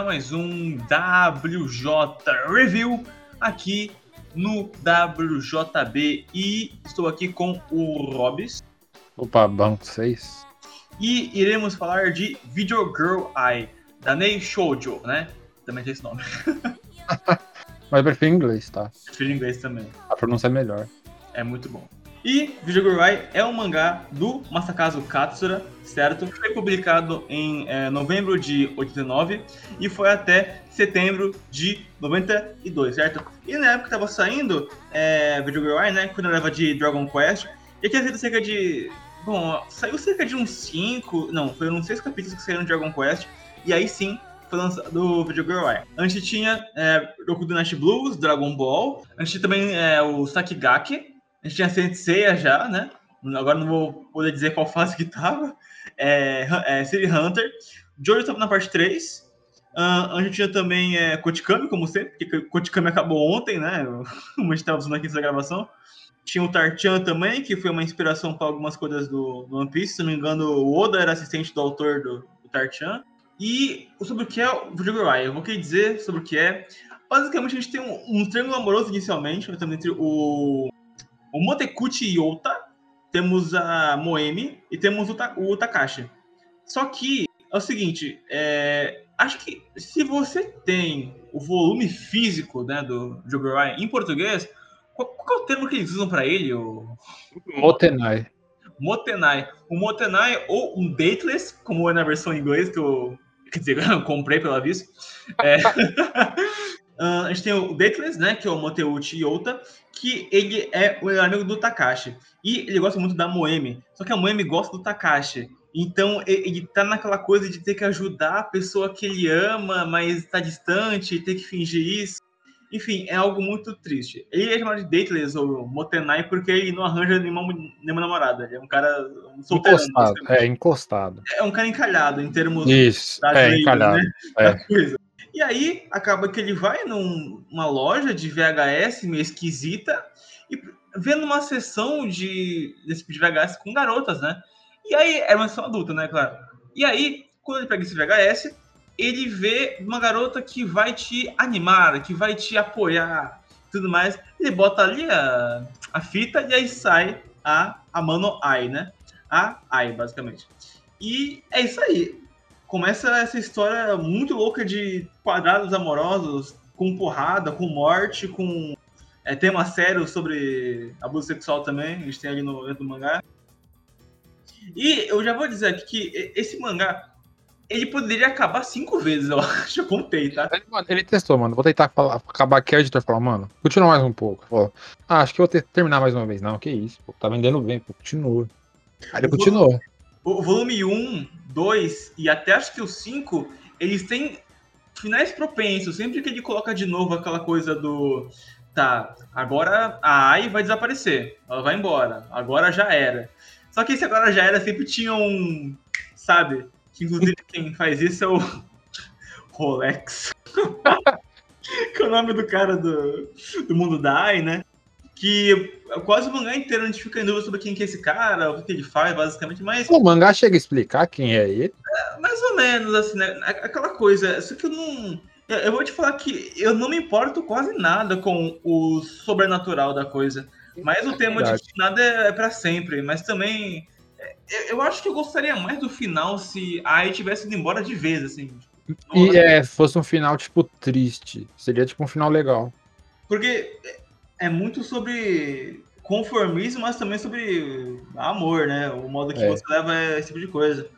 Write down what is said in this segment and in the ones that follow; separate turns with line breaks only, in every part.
a mais um WJ Review aqui no WJB e estou aqui com o Robis.
Opa, banco 6.
E iremos falar de Video Girl Eye, da Nei Shoujo, né? Também tem esse nome.
Mas eu prefiro inglês, tá?
Prefiro inglês também.
A pronúncia é melhor.
É muito bom. E Eye é um mangá do Masakazu Katsura, certo? Foi publicado em é, novembro de 89 e foi até setembro de 92, certo? E na época que tava saindo é, Eye, né? Quando leva de Dragon Quest, e tinha sido cerca de. Bom, saiu cerca de uns 5. Não, foi uns 6 capítulos que saíram de Dragon Quest. E aí sim foi lançado o Girl Eye. Antes tinha é, Roku do Night Blues, Dragon Ball. Antes tinha também é, o Sakigake. A gente tinha Senseiya já, né? Agora não vou poder dizer qual fase que tava. É, é City Hunter. Jojo tava na parte 3. Uh, a gente tinha também é, Kotikami, como sempre, porque Kotikami acabou ontem, né? Como a gente tava usando aqui nessa gravação. Tinha o Tarchan também, que foi uma inspiração para algumas coisas do, do, One Piece. Se não me engano, o Oda era assistente do autor do, do Tarchan. E sobre o que é o Video Eu vou querer dizer sobre o que é. Basicamente, a gente tem um, um triângulo amoroso inicialmente, entre o o Motekuchi Yota, temos a Moemi e temos o, Ta o Takashi. Só que é o seguinte, é, acho que se você tem o volume físico né, do Jogorai em português, qual, qual, é o termo que eles usam para ele? O...
Motenai.
Motenai. O Motenai ou um Dateless, como é na versão em inglês que eu, quer dizer, eu comprei pela vista. É... Uh, a gente tem o Dateless, né, que é o Moteuchi Yota, que ele é o amigo do Takashi. E ele gosta muito da Moemi. Só que a Moemi gosta do Takashi. Então ele tá naquela coisa de ter que ajudar a pessoa que ele ama, mas tá distante, ter que fingir isso. Enfim, é algo muito triste. Ele é chamado de Dateless ou Motenai porque ele não arranja nenhuma, nenhuma namorada. Ele é um cara um
solteirão. Encostado, é, encostado.
É um cara encalhado em termos
Isso, é, encalhado. Né? É.
coisa. E aí acaba que ele vai numa loja de VHS meio esquisita e vendo uma sessão de, desse tipo de VHS com garotas, né? E aí é uma sessão adulta, né, claro. E aí, quando ele pega esse VHS, ele vê uma garota que vai te animar, que vai te apoiar, tudo mais. Ele bota ali a, a fita e aí sai a, a Mano Ai, né? A Ai, basicamente. E é isso aí começa essa história muito louca de quadrados amorosos, com porrada, com morte, com é, tema sério sobre abuso sexual também, a gente tem ali no dentro do mangá. E eu já vou dizer aqui que esse mangá, ele poderia acabar cinco vezes, eu acho, eu contei, tá?
Ele, mano, ele testou, mano, vou tentar falar, acabar aqui, o editor falou, mano, continua mais um pouco. Falou, ah, acho que eu vou ter, terminar mais uma vez. Não, que isso, pô, tá vendendo bem, pô, continua. Aí ele continuou.
O volume 1, 2 e até acho que o 5, eles têm finais propensos. Sempre que ele coloca de novo aquela coisa do. Tá, agora a AI vai desaparecer. Ela vai embora. Agora já era. Só que esse agora já era sempre tinha um. Sabe? Que inclusive quem faz isso é o. Rolex. que é o nome do cara do, do mundo da AI, né? Que quase o mangá inteiro a gente fica em dúvida sobre quem que é esse cara, o que ele faz, basicamente, mas...
O mangá chega a explicar quem é ele?
É, mais ou menos, assim, né? Aquela coisa, só que eu não... Eu vou te falar que eu não me importo quase nada com o sobrenatural da coisa. Mas o é tema verdade. de nada é, é para sempre. Mas também. É, eu acho que eu gostaria mais do final se a AI tivesse ido embora de vez, assim.
E é, fosse um final, tipo, triste. Seria tipo um final legal.
Porque é muito sobre conformismo, mas também sobre amor, né? O modo que é. você leva esse tipo de coisa.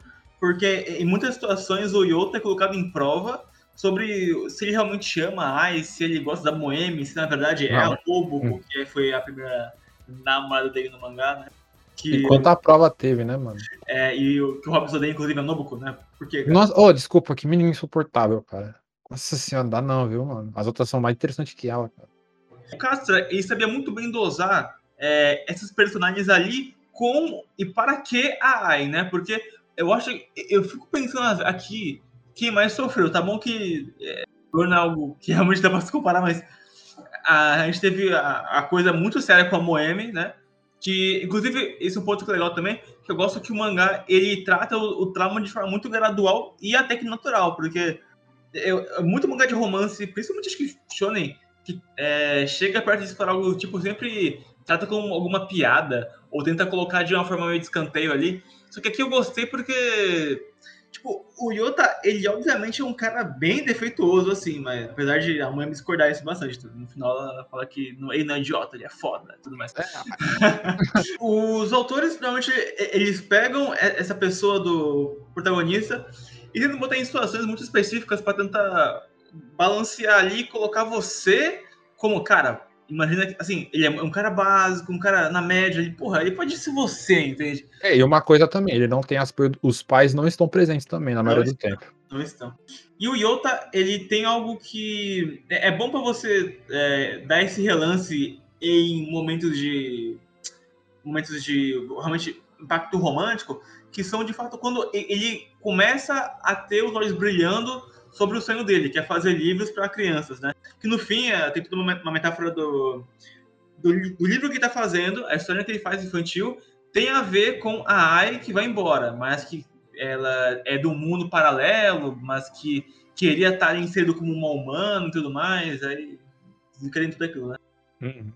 Porque em muitas situações o Yota é colocado em prova sobre se ele realmente ama a se ele gosta da Moemi, se na verdade é Não. a Lobo, hum. porque foi a primeira namorada dele no mangá, né?
Que, Enquanto a prova teve, né, mano?
É, e o que o Robson odeia, inclusive, é Nobuko, né? Porque,
Nossa, oh, desculpa, que menino insuportável, cara. Nossa senhora, dá não, viu, mano? As outras são mais interessantes que ela, cara.
O ele sabia muito bem dosar é, esses personagens ali com e para que a AI, né? Porque eu acho, eu fico pensando aqui quem mais sofreu. Tá bom que é, é algo que realmente dá para se comparar, mas a, a gente teve a, a, coisa muito séria com a Moemi, né? Que, inclusive, esse é um ponto que é legal também, que eu gosto que o mangá, ele trata o, o trauma de forma muito gradual e até que natural, porque eu, muito mangá de romance, principalmente acho que shonen, que é, chega perto de explorar algo, tipo, sempre trata como alguma piada, ou tenta colocar de uma forma meio de escanteio ali. Só que aqui eu gostei porque, tipo, o Yota, ele obviamente é um cara bem defeituoso, assim, mas apesar de a mãe me discordar isso bastante, no final ela fala que ele não é idiota, ele é foda tudo mais. É. Os autores, normalmente, eles pegam essa pessoa do protagonista e tentam botar em situações muito específicas para tentar balancear ali e colocar você como, cara, imagina, assim, ele é um cara básico, um cara na média, ele, porra, ele pode ser você, entende?
É, e uma coisa também, ele não tem as, os pais não estão presentes também, na maioria
do
tempo.
Não estão. E o Yota, ele tem algo que é, é bom para você é, dar esse relance em momentos de momentos de realmente impacto romântico, que são de fato quando ele começa a ter os olhos brilhando sobre o sonho dele, que é fazer livros para crianças, né? Que no fim é, tem toda uma metáfora do, do, do livro que está fazendo, a história que ele faz infantil, tem a ver com a Ai que vai embora, mas que ela é do mundo paralelo, mas que queria estar inserido como um humano e tudo mais, aí querendo tudo aquilo, né? Uhum.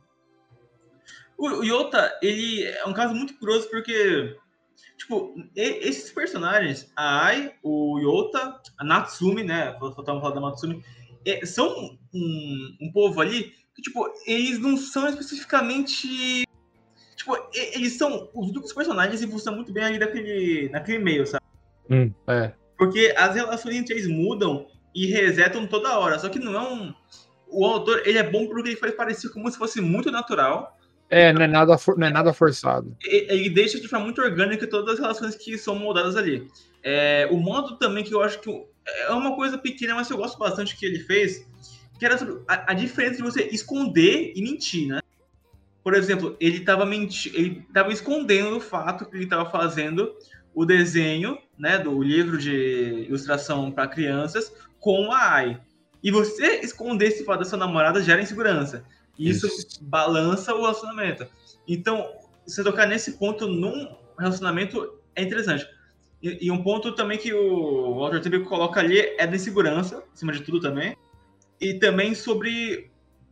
O, o Yota, ele é um caso muito curioso porque Tipo, esses personagens, a Ai, o Yota, a Natsumi, né? Faltava falar da Natsumi, é, são um, um povo ali que, tipo, eles não são especificamente. Tipo, eles são os únicos personagens e funcionam muito bem ali naquele, naquele meio, sabe?
Hum, é.
Porque as relações entre eles mudam e resetam toda hora. Só que não é um. O autor, ele é bom porque ele faz parecer como se fosse muito natural.
É, não é nada, for, não é nada forçado.
Ele deixa de forma muito orgânica todas as relações que são moldadas ali. É, o modo também que eu acho que é uma coisa pequena, mas eu gosto bastante que ele fez, que era a, a diferença de você esconder e mentir, né? Por exemplo, ele estava mentindo, ele estava escondendo o fato que ele estava fazendo o desenho, né, do livro de ilustração para crianças com a AI. E você esconder esse fato da sua namorada gera insegurança. Isso, Isso. balança o relacionamento. Então, você tocar nesse ponto num relacionamento é interessante. E, e um ponto também que o Walter Tibby coloca ali é da insegurança, acima de tudo também. E também sobre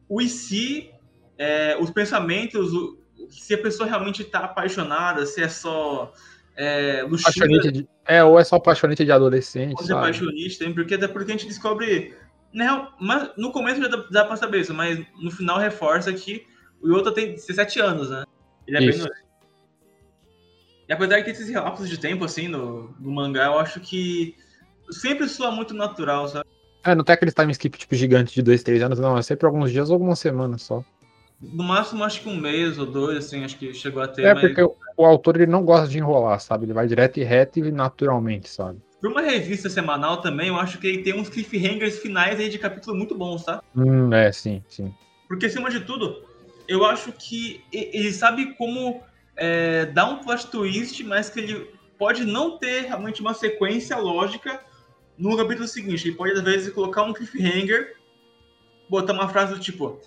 o e se, é, os pensamentos, o, se a pessoa realmente está apaixonada, se é só é,
luxúria. De, é, ou é só apaixonante de adolescente. Ou
é apaixonante também, porque até porque a gente descobre não, mas no começo já dá, dá pra saber isso, mas no final reforça que o Yota tem 17 anos, né? Ele é isso. bem novo. E apesar de ter esses relapsos de tempo, assim, no, no mangá, eu acho que sempre soa muito natural, sabe?
É, não tem aquele time skip, tipo, gigante de dois, três anos, não. É sempre alguns dias ou algumas semanas só.
No máximo, acho que um mês ou dois, assim, acho que chegou a ter.
É, mas... porque o, o, autor, ele não gosta de enrolar, sabe? Ele vai direto e reto e naturalmente, sabe?
Para uma revista semanal também, eu acho que ele tem uns cliffhangers finais aí de capítulo muito bons, tá?
Hum, é, sim, sim.
Porque, acima de tudo, eu acho que ele sabe como é, dar um plot twist, mas que ele pode não ter realmente uma sequência lógica no capítulo seguinte. Ele pode, às vezes, colocar um cliffhanger, botar uma frase do tipo: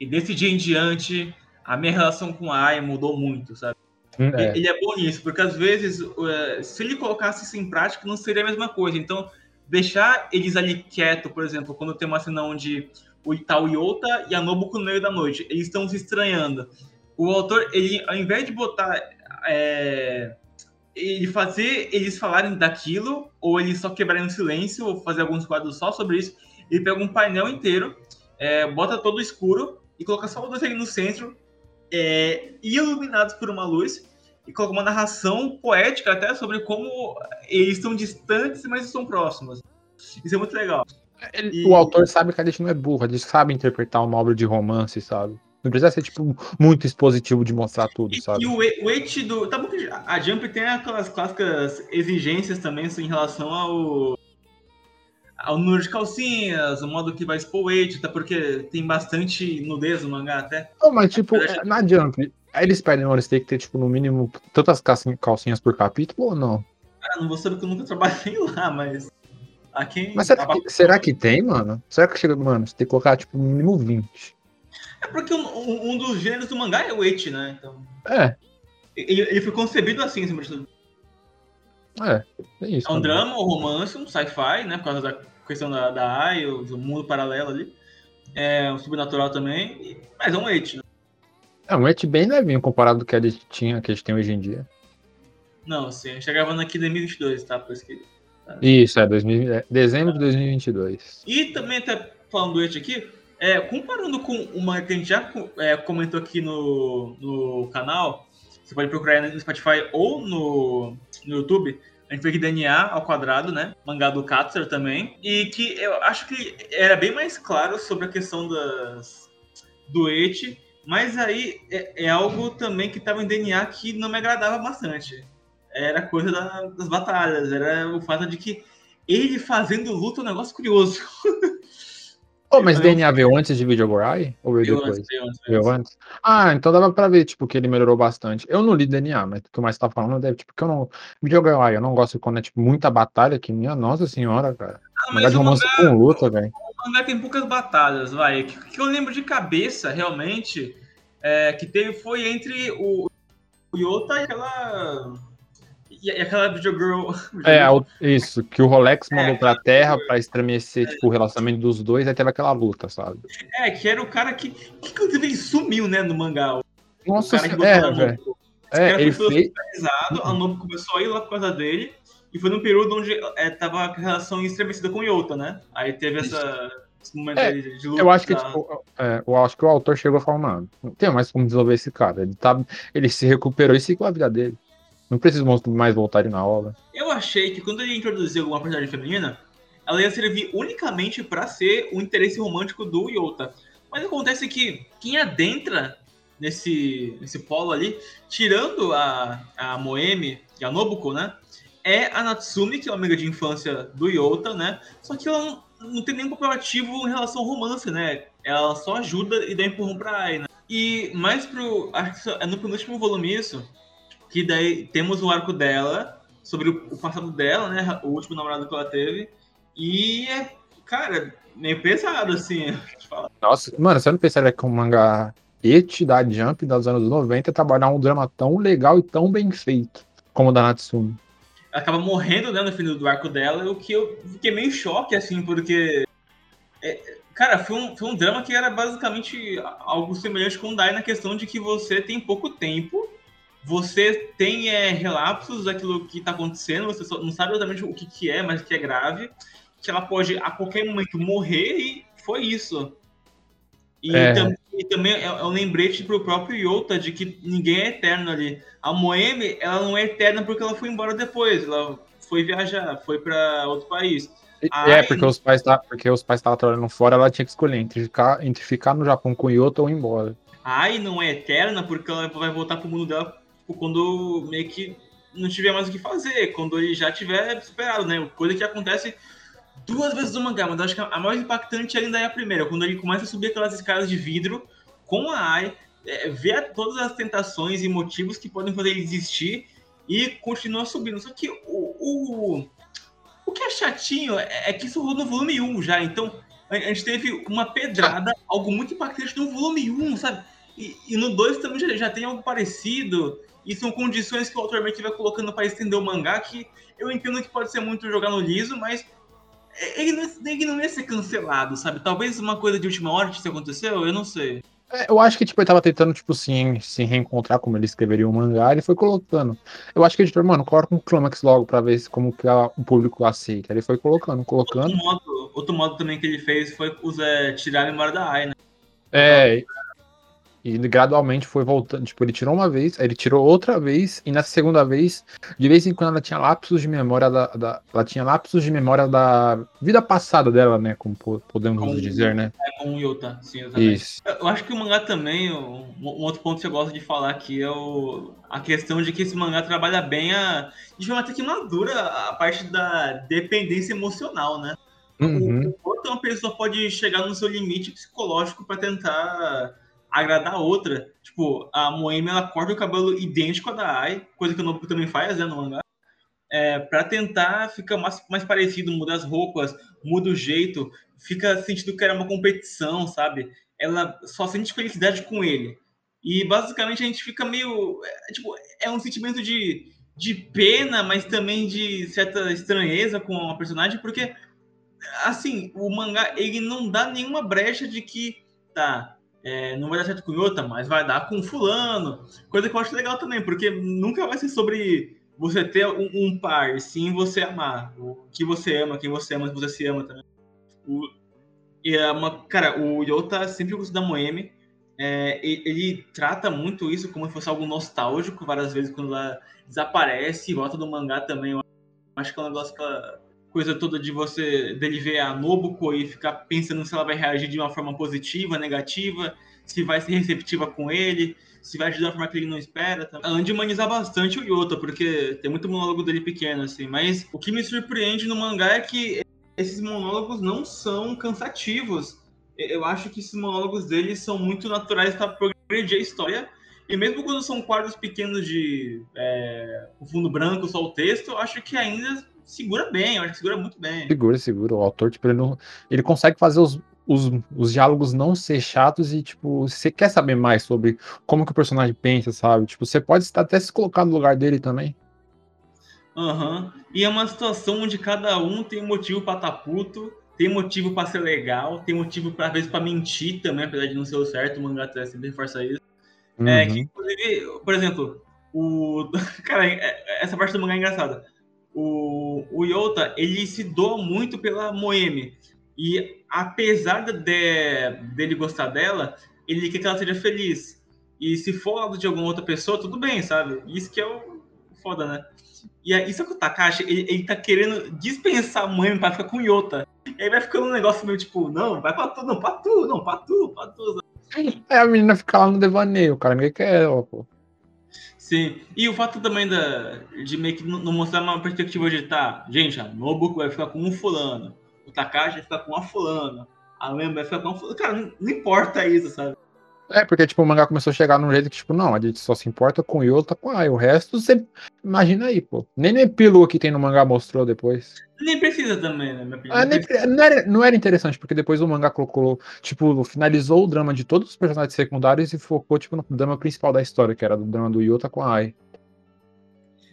E desse dia em diante, a minha relação com a Ai mudou muito, sabe? É. Ele é bom nisso, porque às vezes, uh, se ele colocasse isso em prática, não seria a mesma coisa. Então, deixar eles ali quieto, por exemplo, quando tem uma cena onde o Itaú Yota e a Nobuko no meio da noite, eles estão se estranhando. O autor, ele, ao invés de botar. É, ele fazer eles falarem daquilo, ou eles só quebrarem o silêncio, ou fazer alguns quadros só sobre isso, ele pega um painel inteiro, é, bota todo escuro e coloca só os dois ali no centro, é, iluminados por uma luz, e coloca uma narração poética até sobre como eles estão distantes, mas estão próximos. Isso é muito legal.
Ele, e... O autor sabe que a gente não é burro, a gente sabe interpretar uma obra de romance, sabe? Não precisa ser, tipo, muito expositivo de mostrar tudo, sabe?
E, o weight do. Tá bom que a Jump tem aquelas clássicas exigências também assim, em relação ao. Ao número de calcinhas, o modo que vai expor weight, até porque tem bastante nudez no mangá até.
Não, mas tipo, na Jump, Aí eles pedem uma tem que ter, tipo, no mínimo, tantas calcinhas por capítulo ou não?
Ah, não vou saber que eu nunca trabalhei lá, mas. Aqui
mas será que, será que tem, mano? Será que chega, mano, você tem que colocar, tipo, no mínimo 20?
É porque um, um dos gêneros do mangá é o Eti, né? Então...
É.
Ele, ele foi concebido assim, tudo.
É, é isso.
É um drama, um romance, um sci-fi, né? Por causa da questão da, da AI, o, o mundo paralelo ali. É um sobrenatural também, mas é um It, né?
É um It bem levinho comparado com o que a gente tinha, que gente tem hoje em dia.
Não, sim, a gente tá gravando aqui em 2022, tá? Por isso que...
Isso, é, 2000, é dezembro de 2022.
E também, até falando do It aqui, é, comparando com uma que a gente já é, comentou aqui no, no canal, você pode procurar no Spotify ou no, no YouTube, a gente aqui DNA ao quadrado, né? Mangá do Katzer também. E que eu acho que era bem mais claro sobre a questão das, do Eti, mas aí é, é algo também que estava em DNA que não me agradava bastante era coisa da, das batalhas, era o fato de que ele fazendo luta é um negócio curioso.
Oh, mas DNA veio antes de Videogorai? Ou veio, depois? Antes, veio antes, veio antes. Ah, então dava pra ver, tipo, que ele melhorou bastante. Eu não li DNA, mas o que mais tá falando é, tipo, que eu não... Videogorai, eu não gosto quando é, tipo, muita batalha, que minha nossa senhora, cara. Ah, mas o mangá, com luta, velho.
O mangá tem poucas batalhas, vai. O que, que, eu lembro de cabeça, realmente, é, que teve foi entre o, o Yota e aquela e, aquela videogirl.
É, isso, que o Rolex é, mandou é, pra Terra pra estremecer é, tipo, o relacionamento dos dois, aí teve aquela luta, sabe?
É, que era o cara que, que inclusive sumiu, né, no mangá.
Nossa, o cara que é, velho. É, ele fez...
A Nobu começou a ir lá por causa dele, e foi num período onde é, tava a relação estremecida com o Yota, né? Aí teve essa... Esse momento
é. Eu acho que, tipo, é, eu acho que o autor chegou e falou, mano, não tem mais como desenvolver esse cara. Ele, tá, ele se recuperou e seguiu a vida dele. Não precisa mais voltarem na obra.
Eu achei que quando ele introduziu alguma personagem feminina, ela ia servir unicamente para ser o interesse romântico do Yota. Mas acontece que quem adentra nesse, nesse polo ali, tirando a, a Moemi e a Nobuko, né? É a Natsumi, que é uma amiga de infância do Yota, né? Só que ela não, não tem nenhum papel ativo em relação ao romance, né? Ela só ajuda e dá empurrão pra Ai, né? E mais pro. Acho que é no penúltimo volume isso que daí temos o arco dela, sobre o, passado dela, né? O último namorado que ela teve. E é, cara, meio pesado, assim.
Nossa, mano, você não pensaria que um mangá et da Jump dos anos 90 trabalhar um drama tão legal e tão bem feito como o da Natsumi?
Acaba morrendo né, no fim do arco dela, o que eu fiquei meio choque, assim, porque. É, cara, foi um, foi um drama que era basicamente algo semelhante com o Dai na questão de que você tem pouco tempo você tem é, relapsos daquilo que está acontecendo, você não sabe exatamente o que, que é, mas que é grave, que ela pode a qualquer momento morrer e foi isso. E, é. tam, e também é, é um lembrete para o próprio Yota de que ninguém é eterno ali. A Moemi, ela não é eterna porque ela foi embora depois, ela foi viajar, foi para outro país.
é, porque os pais tá, porque os pais estavam trabalhando fora, ela tinha que escolher entre ficar, entre ficar no Japão com o Yota ou ir embora.
Ai não é eterna porque ela vai voltar pro mundo dela Tipo, quando meio que não tiver mais o que fazer, quando ele já tiver superado, né? Coisa que acontece duas vezes no mangá, mas acho que a mais impactante ainda é a primeira, quando ele começa a subir aquelas escadas de vidro com a Ai, é, vê todas as tentações e motivos que podem fazer ele desistir e continua subindo. Só que o, o, o que é chatinho é, é que isso rolou no volume 1 já, então a, a gente teve uma pedrada, algo muito impactante no volume 1, sabe? E, e no 2 também já, já tem algo parecido. E são condições que o autor vai colocando para estender o mangá que eu entendo que pode ser muito jogar no liso, mas ele não, ele não ia ser cancelado, sabe? Talvez uma coisa de última hora que isso aconteceu, eu não sei.
É, eu acho que tipo, ele tava tentando, tipo, sim, se reencontrar como ele escreveria o um mangá, ele foi colocando. Eu acho que o editor, mano, coloca um Climax logo pra ver se como que a, o público aceita. Ele foi colocando, colocando.
Outro modo, outro modo também que ele fez foi usar, tirar a memória da Ai, né?
É, e ele gradualmente foi voltando. Tipo, ele tirou uma vez, aí ele tirou outra vez, e nessa segunda vez, de vez em quando ela tinha lapsos de memória da. da ela tinha lapsos de memória da vida passada dela, né? Como podemos com, dizer, né?
É, com o Yuta, sim, exatamente. Isso. Eu acho que o mangá também, um, um, outro ponto que eu gosto de falar aqui é o, a questão de que esse mangá trabalha bem a. de forma até que madura a parte da dependência emocional, né? Uhum. O, o quanto uma pessoa pode chegar no seu limite psicológico para tentar agradar a outra. Tipo, a Moemi, ela corta o cabelo idêntico a da Ai, coisa que o Nobuko também faz, né, no mangá. É, para tentar ficar mais, mais parecido, muda as roupas, muda o jeito, fica sentindo que era uma competição, sabe? Ela só sente felicidade com ele. E basicamente a gente fica meio. É, tipo, é um sentimento de, de pena, mas também de certa estranheza com a personagem, porque assim, o mangá, ele não dá nenhuma brecha de que, tá, é, não vai dar certo com o Yota, mas vai dar com fulano. Coisa que eu acho legal também, porque nunca vai ser sobre você ter um, um par, sim você amar. O que você ama, quem você ama, você se ama também. O, e é uma, cara, o Yota sempre gostou da Moemi. É, ele, trata muito isso como se fosse algo nostálgico, várias vezes quando ela desaparece volta do mangá também. Eu acho que é um negócio que ela coisa toda de você dele ver a Nobuko e ficar pensando se ela vai reagir de uma forma positiva, negativa, se vai ser receptiva com ele, se vai ajudar de uma forma que ele não espera. Tá? Além de humanizar bastante o Yota, porque tem muito monólogo dele pequeno, assim. Mas o que me surpreende no mangá é que esses monólogos não são cansativos. Eu acho que esses monólogos dele são muito naturais para progredir a história. E mesmo quando são quadros pequenos de é, fundo branco, só o texto, eu acho que ainda segura bem, eu acho que segura muito bem.
Segura, segura. O autor, tipo, ele, não, ele consegue fazer os, os, os diálogos não ser chatos e, tipo, você quer saber mais sobre como que o personagem pensa, sabe? Tipo, você pode até se colocar no lugar dele também.
Aham. Uhum. E é uma situação onde cada um tem motivo pra estar tá puto, tem motivo pra ser legal, tem motivo, pra, às vezes, pra mentir também, apesar de não ser o certo, o mangá até sempre reforça isso. É uhum. É que, inclusive, por exemplo, o. Cara, é, essa parte do mangá é engraçada o, o Yota, ele se doa muito pela Moemi. E apesar de, dele gostar dela, ele quer que ela seja feliz. E se for lado de alguma outra pessoa, tudo bem, sabe? Isso que é o foda, né? E isso é que o Takashi, ele, ele tá querendo dispensar a mãe pra ficar com o Yota. E aí vai ficando um negócio meio tipo, não, vai pra tu, não, pra tu, não, pra tu, pra tu.
É, a menina fica lá no devaneio, cara, ninguém quer ela, pô.
Sim, e o fato também da, de meio que não mostrar uma perspectiva de tá, gente, a Nobuko vai ficar com um fulano, o Takashi vai ficar com uma fulana, a Lembra vai ficar com uma fulana. Cara, não, não, importa isso, sabe?
É, porque tipo, o mangá começou a chegar num jeito que, tipo, não, a gente só se importa com o Yota com a Ai, o resto você imagina aí, pô. Nem no epílogo que tem no mangá mostrou depois.
Nem precisa também, né?
Ah, nem, não, era, não era interessante, porque depois o mangá colocou, tipo, finalizou o drama de todos os personagens secundários e focou, tipo, no drama principal da história, que era do drama do Yota com a Ai.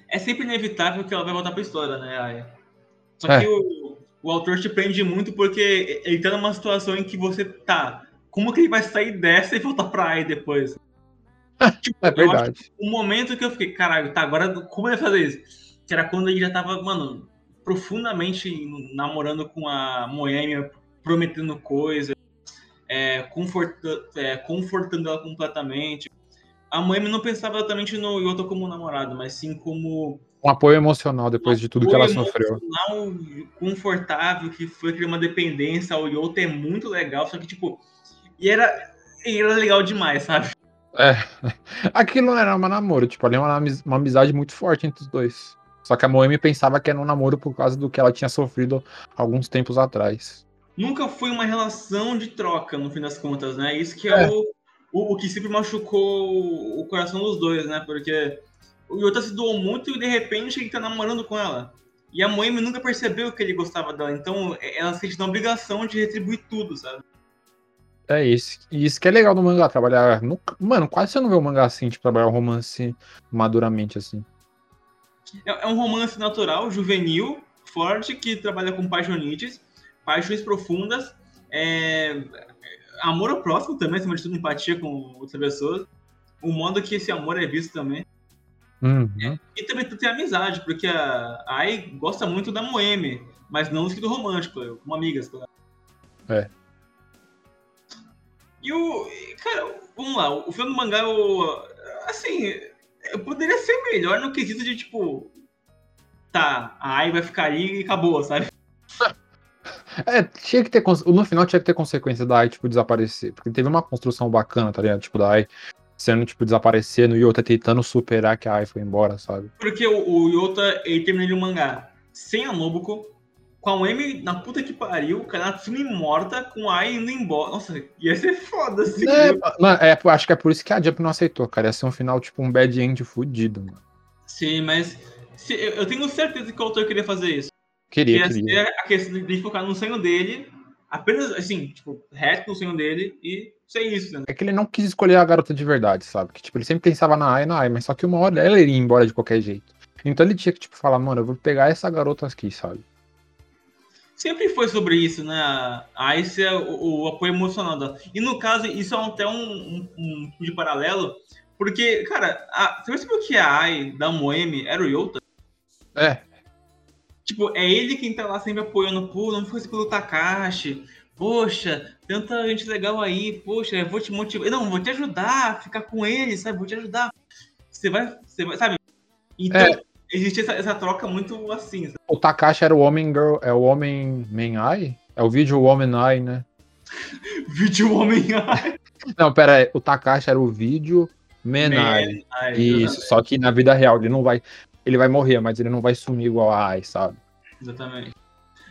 É sempre inevitável que ela vai voltar pra história, né, Ai? Só é. que o, o autor te prende muito porque ele tá numa situação em que você tá. Como que ele vai sair dessa e voltar pra Ai depois?
tipo, é verdade.
O momento que eu fiquei, caralho, tá, agora como ele vai fazer isso? Que era quando ele já tava, mano, profundamente namorando com a Moêmia, prometendo coisas, é, conforta, é, confortando ela completamente. A Moêmia não pensava exatamente no Yota como namorado, mas sim como
um apoio emocional depois um de tudo que ela sofreu.
confortável, que foi criar uma dependência. O Yota é muito legal, só que, tipo, e era, e era legal demais, sabe?
É, aquilo não era um namoro, tipo, ali é uma, uma amizade muito forte entre os dois. Só que a Moemi pensava que era um namoro por causa do que ela tinha sofrido alguns tempos atrás.
Nunca foi uma relação de troca, no fim das contas, né? Isso que é, é. O, o, o, que sempre machucou o coração dos dois, né? Porque o Yota se doou muito e de repente ele tá namorando com ela. E a Moemi nunca percebeu que ele gostava dela, então ela sente na obrigação de retribuir tudo, sabe?
É isso. E isso que é legal do mangá, trabalhar. No... Mano, quase você não vê um mangá assim, tipo, trabalhar um romance maduramente assim.
É, é um romance natural, juvenil, forte, que trabalha com paixonites, paixões profundas, é, amor ao próximo também, acima de tudo, empatia com outras pessoas. O modo que esse amor é visto também.
Uhum.
É, e também tem amizade, porque a Ai gosta muito da Moeme, mas não do romântico, como amigas.
É.
E o. Cara, vamos lá, o filme do mangá, o, assim, poderia ser melhor no quesito de, tipo, tá, a AI vai ficar aí e acabou, sabe?
É, tinha que ter. No final tinha que ter consequência da AI, tipo, desaparecer. Porque teve uma construção bacana, tá ligado? Tipo, da AI sendo, tipo, desaparecendo e o Yota tentando superar que a AI foi embora, sabe?
Porque o, o Yota, ele terminou o mangá sem a Nobuko, com a M na puta que pariu, o Kanatsumi morta, com a Ai indo embora. Nossa, ia ser foda assim.
É, mano, é, acho que é por isso que a Jump não aceitou, cara. Ia ser um final, tipo, um bad end fudido, mano.
Sim, mas se, eu tenho certeza que o autor queria fazer isso.
Queria, que queria.
a questão de focar no sonho dele, apenas, assim, tipo, reto no sonho dele e ser isso, né?
É que ele não quis escolher a garota de verdade, sabe? Que, tipo, ele sempre pensava na Ai, na Ai, mas só que uma hora ela iria embora de qualquer jeito. Então ele tinha que, tipo, falar, mano, eu vou pegar essa garota aqui, sabe?
Sempre foi sobre isso, né? A Ice é o, o, apoio emocional dela. E no caso, isso é até um, um, um de paralelo, porque, cara, a, você percebeu que a Ai da Moemi era o Yota?
É.
Tipo, é ele quem tá lá sempre apoiando, pô, não fosse pelo Takashi. Poxa, tanta gente legal aí, poxa, eu vou te motivar. Não, vou te ajudar a ficar com ele, sabe? Vou te ajudar. Você vai, você vai, sabe? Então, é. Existe essa, essa, troca muito assim. Sabe?
O Takashi era o homem girl, é o homem main eye? É o vídeo homem eye, né?
vídeo homem eye.
Não, pera aí, o Takashi era o vídeo Menai. Isso, só que na vida real ele não vai. Ele vai morrer, mas ele não vai sumir igual a Ai, sabe?
Exatamente.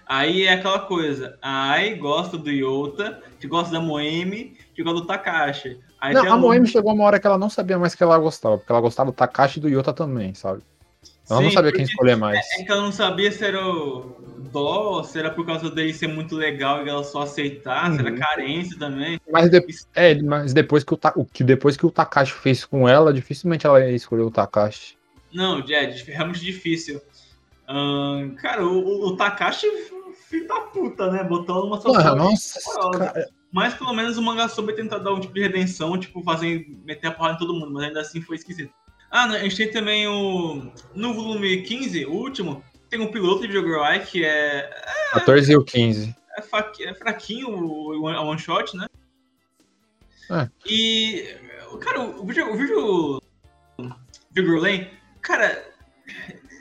Aí é aquela coisa, a Ai gosta do Yota, que gosta da Moemi, que gosta do Takashi. Aí
não, a Moemi chegou uma hora que ela não sabia mais que ela gostava, porque ela gostava do Takashi e do Yota também, sabe? Ela Sim, não sabia quem escolher mais.
É, é que ela não sabia se era o dó, se era por causa dele ser muito legal e ela só aceitar, uhum. se era uhum. carência também.
Mas, de... é, mas depois que o, depois que o Takashi fez com ela, dificilmente ela ia escolher o Takashi.
Não, é, é realmente difícil. cara, o, o Takashi, filho da puta, né? Botou uma
situação. Nossa, cara...
Mas pelo menos o manga soube tentar dar um tipo de redenção, tipo, fazer meter a porrada em todo mundo, mas ainda assim foi esquisito. Ah, a gente tem também o. No volume 15, o último, tem um piloto de Jogorai que é. é
14 e o 15.
É, fa... é fraquinho o, o one shot, né? É. E. Cara, o vídeo. O vídeo. Vigor Lane, cara,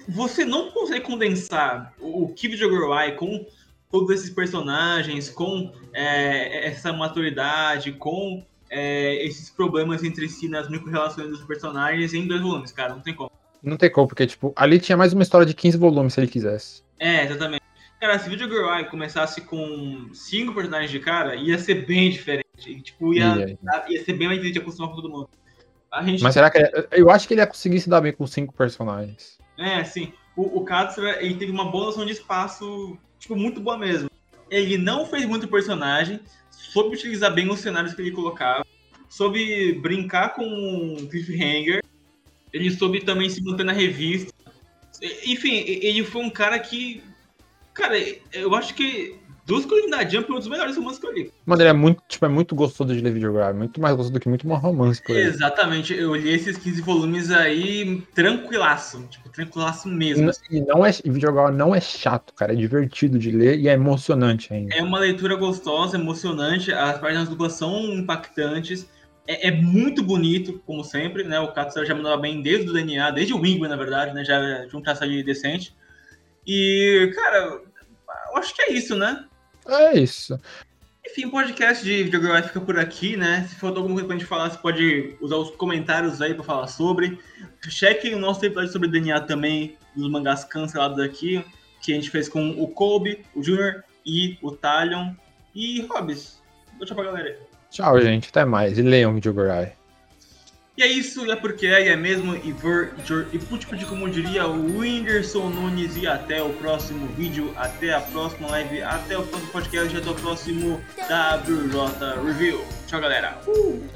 você não consegue condensar o Kid Jogorai com todos esses personagens, com é, essa maturidade, com é, esses problemas entre si nas micro-relações dos personagens em dois volumes, cara. Não tem como.
Não tem como, porque, tipo, ali tinha mais uma história de 15 volumes se ele quisesse.
É, exatamente. Cara, se Video Girl Eye começasse com cinco personagens de cara, ia ser bem diferente. E, tipo, ia, ia, ia ser bem mais difícil de acostumar com todo mundo.
Gente... Mas será que. Eu acho que ele ia conseguir se dar bem com cinco personagens.
É, sim. O, o Katsura, ele teve uma boa noção de espaço, tipo, muito boa mesmo. Ele não fez muito personagem, soube utilizar bem os cenários que ele colocava, soube brincar com cliffhanger, ele soube também se manter na revista. Enfim, ele foi um cara que. Cara, eu acho que dos que eu li da Jump é um dos melhores romances que eu li.
Mano, ele é muito, tipo, é muito gostoso de ler videogame, muito mais gostoso do que muito mais romance
por Exatamente, eu li esses 15 volumes aí tranquilaço, tipo, tranquilaço mesmo.
E não é, videogame não é chato, cara, é divertido de ler e é emocionante ainda.
É uma leitura gostosa, emocionante, as páginas duplas são impactantes, é, é, muito bonito, como sempre, né, o Katsura já mandava bem desde o DNA, desde o Wingman, na verdade, né, já tinha um traço ali decente. E, cara, eu acho que é isso, né?
É isso.
Enfim, o podcast de videogame fica por aqui, né? Se for alguma coisa pra gente falar, você pode usar os comentários aí pra falar sobre. Chequem o nosso episódio sobre DNA também, dos mangás cancelados aqui, que a gente fez com o Kobe, o Junior e o Talion. E Hobbs, tchau pra galera.
Tchau, gente. Até mais. E leiam Videogame.
E é isso, é porque é, é mesmo, e ver, e putz, como diria o Whindersson Nunes, e até o próximo vídeo, até a próxima live, até o próximo podcast, até o próximo WJ Review. Tchau, galera. Uh!